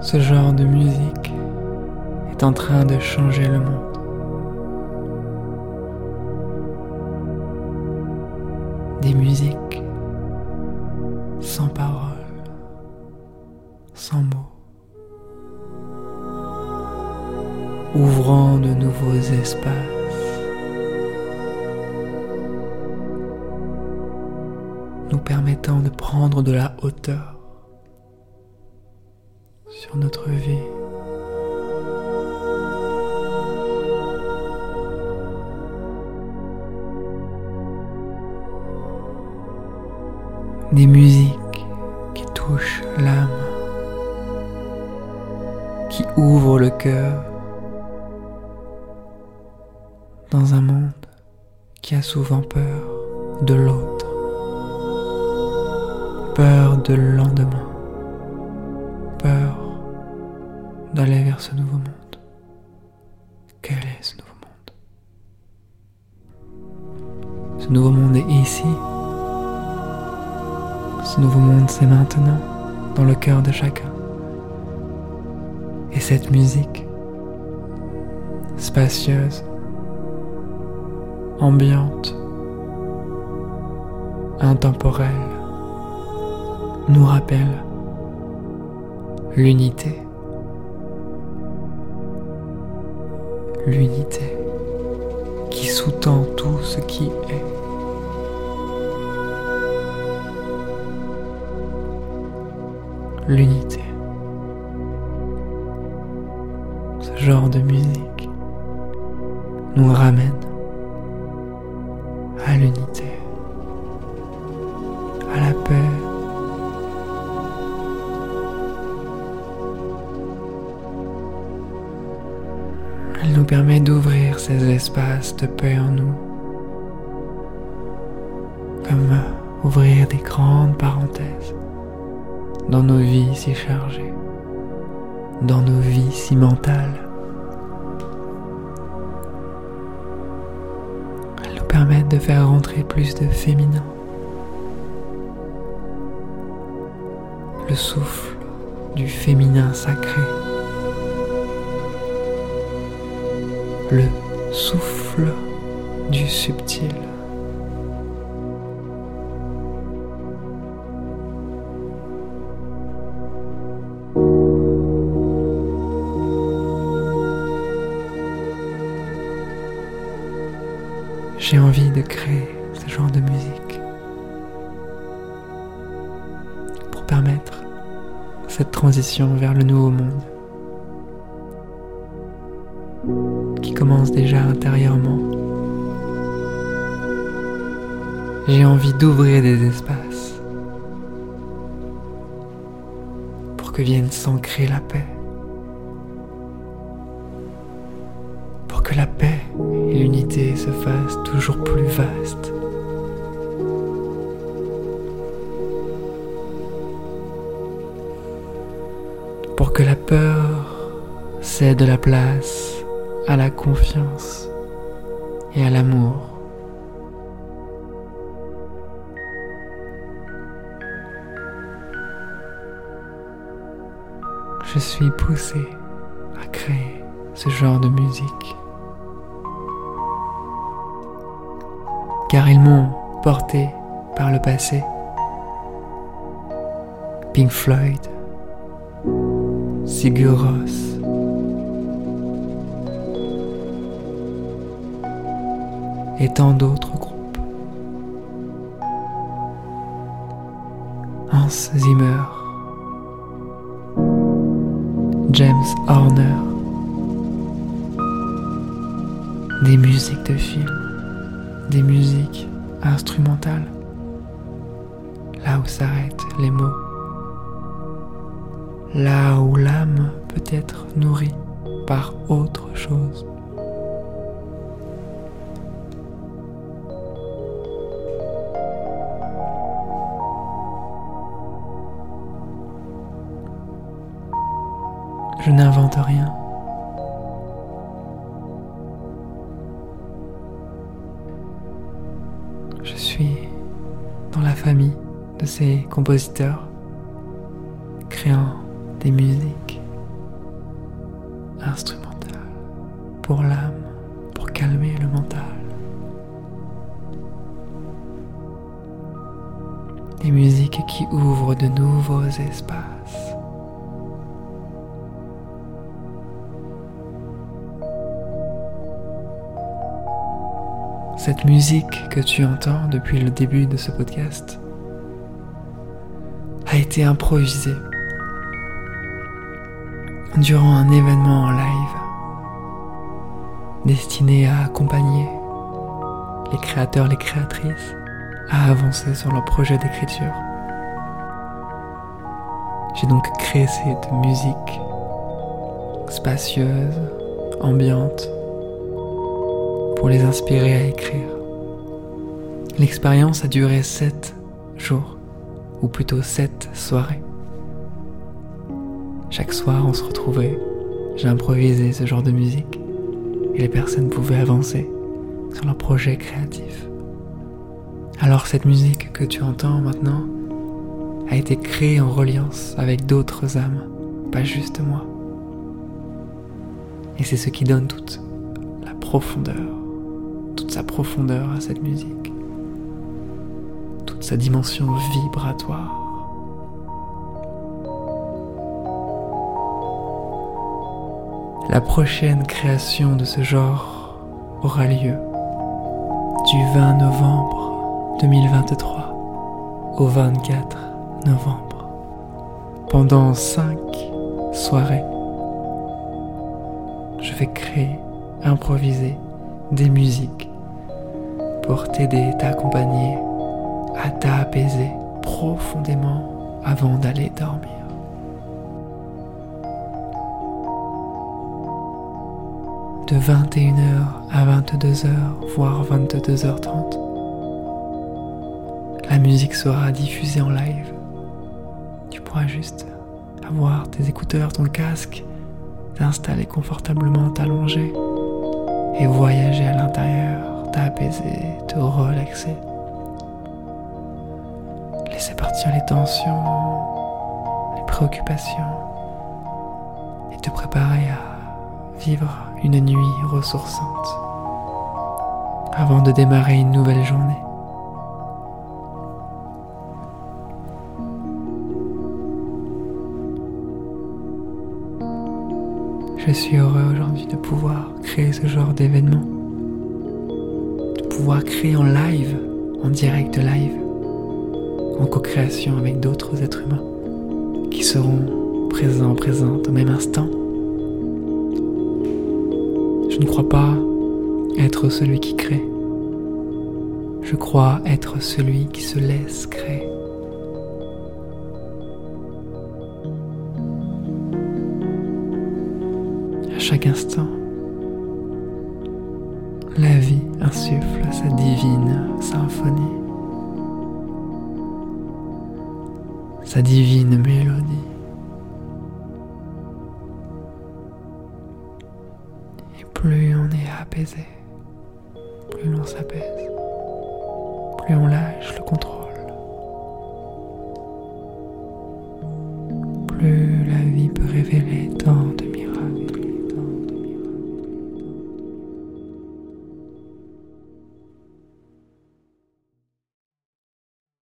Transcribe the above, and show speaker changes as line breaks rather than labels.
Ce genre de musique est en train de changer le monde. Des musiques sans paroles, sans mots, ouvrant de nouveaux espaces. nous permettant de prendre de la hauteur notre vie. Des musiques qui touchent l'âme, qui ouvrent le cœur dans un monde qui a souvent peur de l'autre, peur de le lendemain peur d'aller vers ce nouveau monde. Quel est ce nouveau monde? Ce nouveau monde est ici. Ce nouveau monde, c'est maintenant, dans le cœur de chacun. Et cette musique, spacieuse, ambiante, intemporelle, nous rappelle l'unité. L'unité qui sous-tend tout ce qui est. L'unité. Ce genre de musique nous ramène permet d'ouvrir ces espaces de paix en nous, comme ouvrir des grandes parenthèses dans nos vies si chargées, dans nos vies si mentales. Elle nous permet de faire rentrer plus de féminin, le souffle du féminin sacré. Le souffle du subtil. J'ai envie de créer ce genre de musique pour permettre cette transition vers le nouveau monde. Commence déjà intérieurement. J'ai envie d'ouvrir des espaces pour que vienne s'ancrer la paix. Pour que la paix et l'unité se fassent toujours plus vastes. Pour que la peur cède la place à la confiance et à l'amour. Je suis poussé à créer ce genre de musique. Car ils m'ont porté par le passé. Pink Floyd, Sigur et tant d'autres groupes. Hans Zimmer, James Horner, des musiques de films, des musiques instrumentales, là où s'arrêtent les mots, là où l'âme peut être nourrie par autre chose. Je n'invente rien. Je suis dans la famille de ces compositeurs créant des musiques instrumental pour l'âme, pour calmer le mental. Des musiques qui ouvrent de nouveaux espaces. Cette musique que tu entends depuis le début de ce podcast a été improvisée durant un événement en live destiné à accompagner les créateurs, les créatrices à avancer sur leur projet d'écriture. J'ai donc créé cette musique spacieuse, ambiante, pour les inspirer à écrire. L'expérience a duré sept jours, ou plutôt sept soirées. Chaque soir, on se retrouvait, j'ai improvisé ce genre de musique, et les personnes pouvaient avancer sur leur projet créatif. Alors cette musique que tu entends maintenant a été créée en reliance avec d'autres âmes, pas juste moi. Et c'est ce qui donne toute la profondeur, sa profondeur à cette musique, toute sa dimension vibratoire. La prochaine création de ce genre aura lieu du 20 novembre 2023 au 24 novembre. Pendant 5 soirées, je vais créer, improviser des musiques pour t'aider, t'accompagner, à t'apaiser profondément avant d'aller dormir. de 21h à 22h, voire 22h30. La musique sera diffusée en live. Tu pourras juste avoir tes écouteurs, ton casque, t'installer confortablement, t'allonger et voyager à l'intérieur, t'apaiser, te relaxer. Laisser partir les tensions, les préoccupations et te préparer à vivre une nuit ressourçante avant de démarrer une nouvelle journée. Je suis heureux aujourd'hui de pouvoir créer ce genre d'événement, pouvoir créer en live, en direct live, en co-création avec d'autres êtres humains qui seront présents, présentes au même instant je ne crois pas être celui qui crée. Je crois être celui qui se laisse créer. À chaque instant, la vie insuffle sa divine symphonie, sa divine mélodie. plus on est apaisé, plus l'on s'apaise, plus on lâche le contrôle.